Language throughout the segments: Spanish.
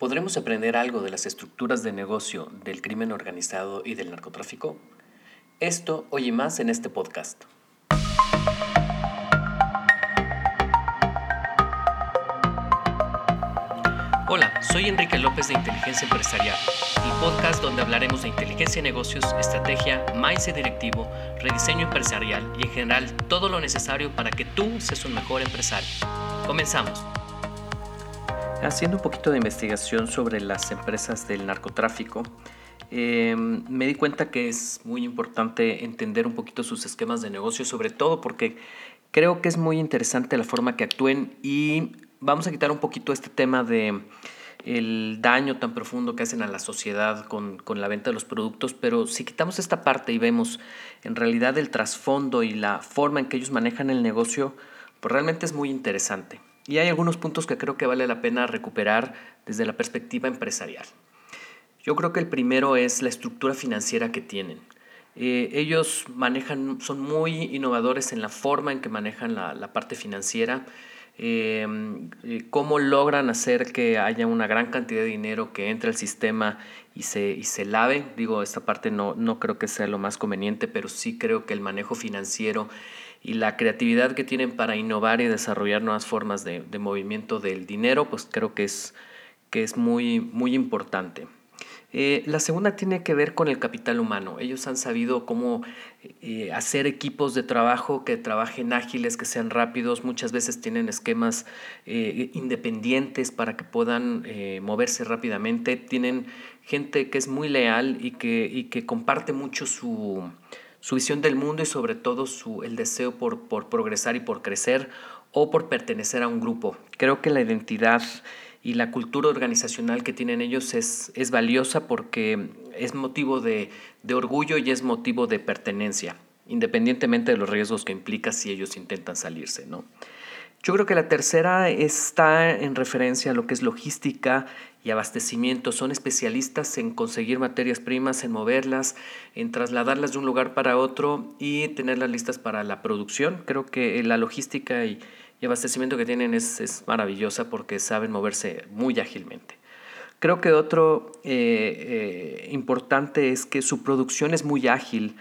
¿Podremos aprender algo de las estructuras de negocio del crimen organizado y del narcotráfico? Esto hoy y más en este podcast. Hola, soy Enrique López de Inteligencia Empresarial, el podcast donde hablaremos de inteligencia de negocios, estrategia, mindset directivo, rediseño empresarial y en general todo lo necesario para que tú seas un mejor empresario. Comenzamos. Haciendo un poquito de investigación sobre las empresas del narcotráfico, eh, me di cuenta que es muy importante entender un poquito sus esquemas de negocio, sobre todo porque creo que es muy interesante la forma que actúen y vamos a quitar un poquito este tema de el daño tan profundo que hacen a la sociedad con, con, la venta de los productos, pero si quitamos esta parte y vemos en realidad el trasfondo y la forma en que ellos manejan el negocio, pues realmente es muy interesante. Y hay algunos puntos que creo que vale la pena recuperar desde la perspectiva empresarial. Yo creo que el primero es la estructura financiera que tienen. Eh, ellos manejan, son muy innovadores en la forma en que manejan la, parte financiera, eh, cómo logran hacer que haya una gran cantidad de dinero que entre al sistema y se, y se lave. Digo, esta parte no, no creo que sea lo más conveniente, pero sí creo que el manejo financiero y la creatividad que tienen para innovar y desarrollar nuevas formas de, movimiento del dinero, pues creo que es, que es muy, muy importante. Eh, la segunda tiene que ver con el capital humano. Ellos han sabido cómo eh, hacer equipos de trabajo que trabajen ágiles, que sean rápidos. Muchas veces tienen esquemas eh, independientes para que puedan moverse rápidamente. Tienen gente que es muy leal y que, y que comparte mucho su, su visión del mundo y sobre todo su, el deseo por, por progresar y por crecer o por pertenecer a un grupo. Creo que la identidad y la cultura organizacional que tienen ellos es, es valiosa porque es motivo de, de, orgullo y es motivo de pertenencia, independientemente de los riesgos que implica si ellos intentan salirse. ¿no? Yo creo que la tercera está en referencia a lo que es logística y abastecimiento. Son especialistas en conseguir materias primas, en moverlas, en trasladarlas de un lugar para otro y tenerlas listas para la producción. Creo que la logística y, abastecimiento que tienen es, maravillosa porque saben moverse muy ágilmente. Creo que otro eh, eh, importante es que su producción es muy ágil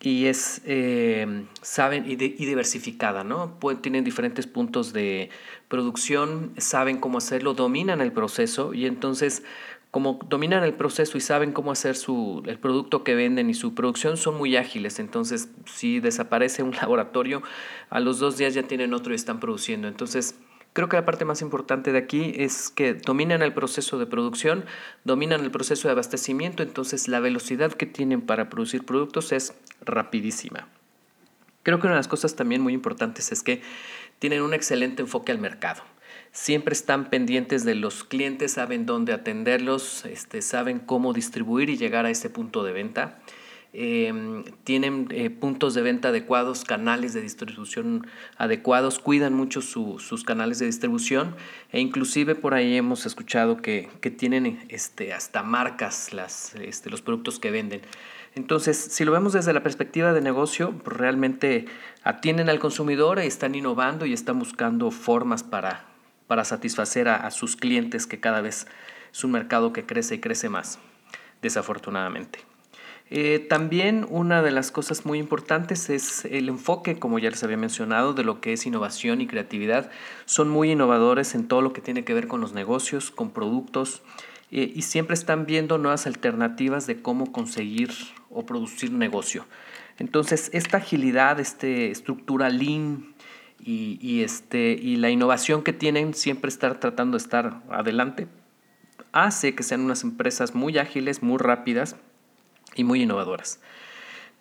y es, eh, saben, y, diversificada, ¿no? tienen diferentes puntos de producción, saben cómo hacerlo, dominan el proceso y entonces como dominan el proceso y saben cómo hacer su, el producto que venden y su producción son muy ágiles. Entonces, si desaparece un laboratorio, a los dos días ya tienen otro y están produciendo. Entonces, Creo que la parte más importante de aquí es que dominan el proceso de producción, dominan el proceso de abastecimiento, entonces la velocidad que tienen para producir productos es rapidísima. Creo que una de las cosas también muy importantes es que tienen un excelente enfoque al mercado. Siempre están pendientes de los clientes, saben dónde atenderlos, este, saben cómo distribuir y llegar a ese punto de venta. Em, tienen eh, puntos de venta adecuados, canales de distribución adecuados, cuidan mucho sus canales de distribución e inclusive por ahí hemos escuchado que, tienen este, hasta marcas las, este, los productos que venden. Entonces, si lo vemos desde la perspectiva de negocio, realmente atienden al consumidor, están innovando y están buscando formas para, para satisfacer a sus clientes, que cada vez es un mercado que crece y crece más, desafortunadamente. Eh, también una de las cosas muy importantes es el enfoque, como ya les había mencionado, de lo que es innovación y creatividad. Son muy innovadores en todo lo que tiene que ver con los negocios, con productos, eh, y siempre están viendo nuevas alternativas de cómo conseguir o producir negocio. Entonces, esta agilidad, esta estructura lean y, y, este, y la innovación que tienen, siempre estar tratando de estar adelante, hace que sean unas empresas muy ágiles, muy rápidas y muy innovadoras.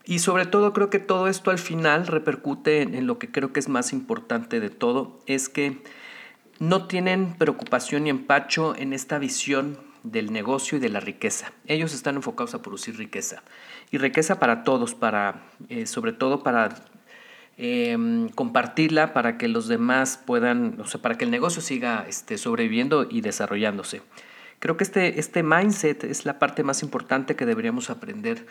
Y sobre todo creo que todo esto al final repercute en, lo que creo que es más importante de todo, es que no tienen preocupación ni empacho en esta visión del negocio y de la riqueza. Ellos están enfocados a producir riqueza. Y riqueza para todos, para, eh, sobre todo para em, compartirla, para que los demás puedan, o sea, para que el negocio siga este, sobreviviendo y desarrollándose. Creo que este, este mindset es la parte más importante que deberíamos aprender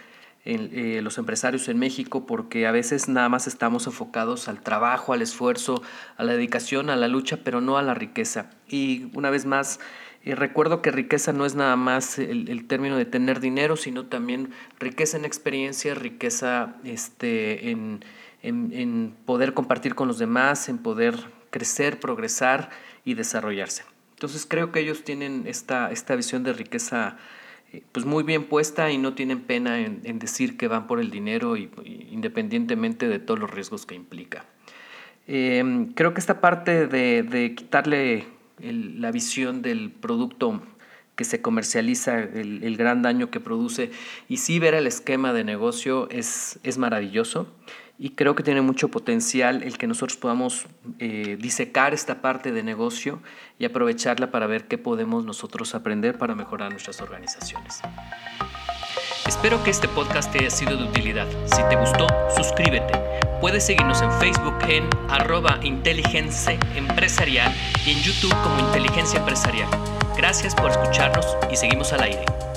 en, eh, los empresarios en México porque a veces nada más estamos enfocados al trabajo, al esfuerzo, a la dedicación, a la lucha, pero no a la riqueza. Y una vez más, Y recuerdo que riqueza no es nada más el, término de tener dinero, sino también riqueza en experiencia, riqueza este, en, en, poder compartir con los demás, en poder crecer, progresar y desarrollarse. Entonces creo que ellos tienen esta, esta visión de riqueza eh, pues muy bien puesta y no tienen pena en, decir que van por el dinero y, independientemente de todos los riesgos que implica. Em, creo que esta parte de, de quitarle la visión del producto que se comercializa, el, gran daño que produce, y sí ver el esquema de negocio es, es maravilloso y creo que tiene mucho potencial el que nosotros podamos eh, disecar esta parte de negocio y aprovecharla para ver qué podemos nosotros aprender para mejorar nuestras organizaciones. Espero que este podcast te haya sido de utilidad. Si te gustó, suscríbete. Puedes seguirnos en Facebook en arroba inteligencia empresarial y en YouTube como inteligencia empresarial. Gracias por escucharnos y seguimos al aire.